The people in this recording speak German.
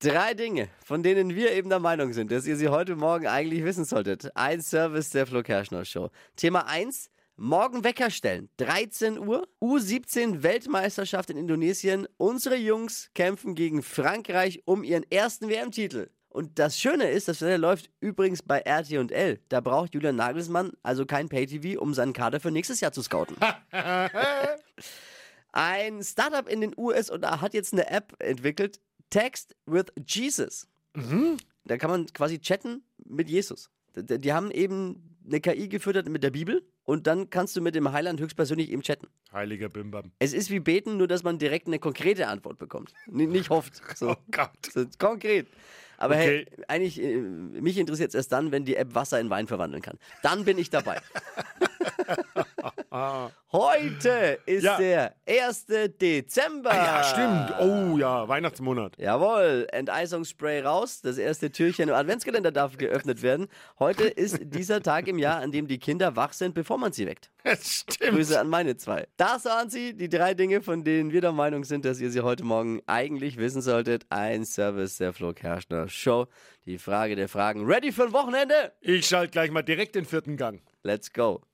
Drei Dinge, von denen wir eben der Meinung sind, dass ihr sie heute Morgen eigentlich wissen solltet. Ein Service der Flo Kerschner Show. Thema 1. Morgen Wecker stellen. 13 Uhr. U17 Weltmeisterschaft in Indonesien. Unsere Jungs kämpfen gegen Frankreich um ihren ersten WM-Titel. Und das Schöne ist, das läuft übrigens bei RT&L. Da braucht Julian Nagelsmann also kein Pay-TV, um seinen Kader für nächstes Jahr zu scouten. Ein Startup in den USA hat jetzt eine App entwickelt, Text with Jesus. Da kann man quasi chatten mit Jesus. Die haben eben eine KI gefüttert mit der Bibel und dann kannst du mit dem Heiland höchstpersönlich eben chatten. Heiliger Bimbam. Es ist wie beten, nur dass man direkt eine konkrete Antwort bekommt. N nicht hofft. So. Oh Gott. So, konkret. Aber Okay. hey, eigentlich, äh, mich interessiert es erst dann, wenn die App Wasser in Wein verwandeln kann. Dann bin ich dabei. Heute ist Ja. der 1. Dezember. Ja, stimmt. Oh ja, Weihnachtsmonat. Jawohl, Enteisungsspray raus. Das erste Türchen im Adventskalender darf geöffnet werden. Heute ist dieser Tag im Jahr, an dem die Kinder wach sind, bevor man sie weckt. Das stimmt. Grüße an meine zwei. Das waren sie, die drei Dinge, von denen wir der Meinung sind, dass ihr sie heute Morgen eigentlich wissen solltet. Ein Service der Flo Kerschner Show. Die Frage der Fragen. Ready für ein Wochenende? Ich schalte gleich mal direkt den vierten Gang. Let's go.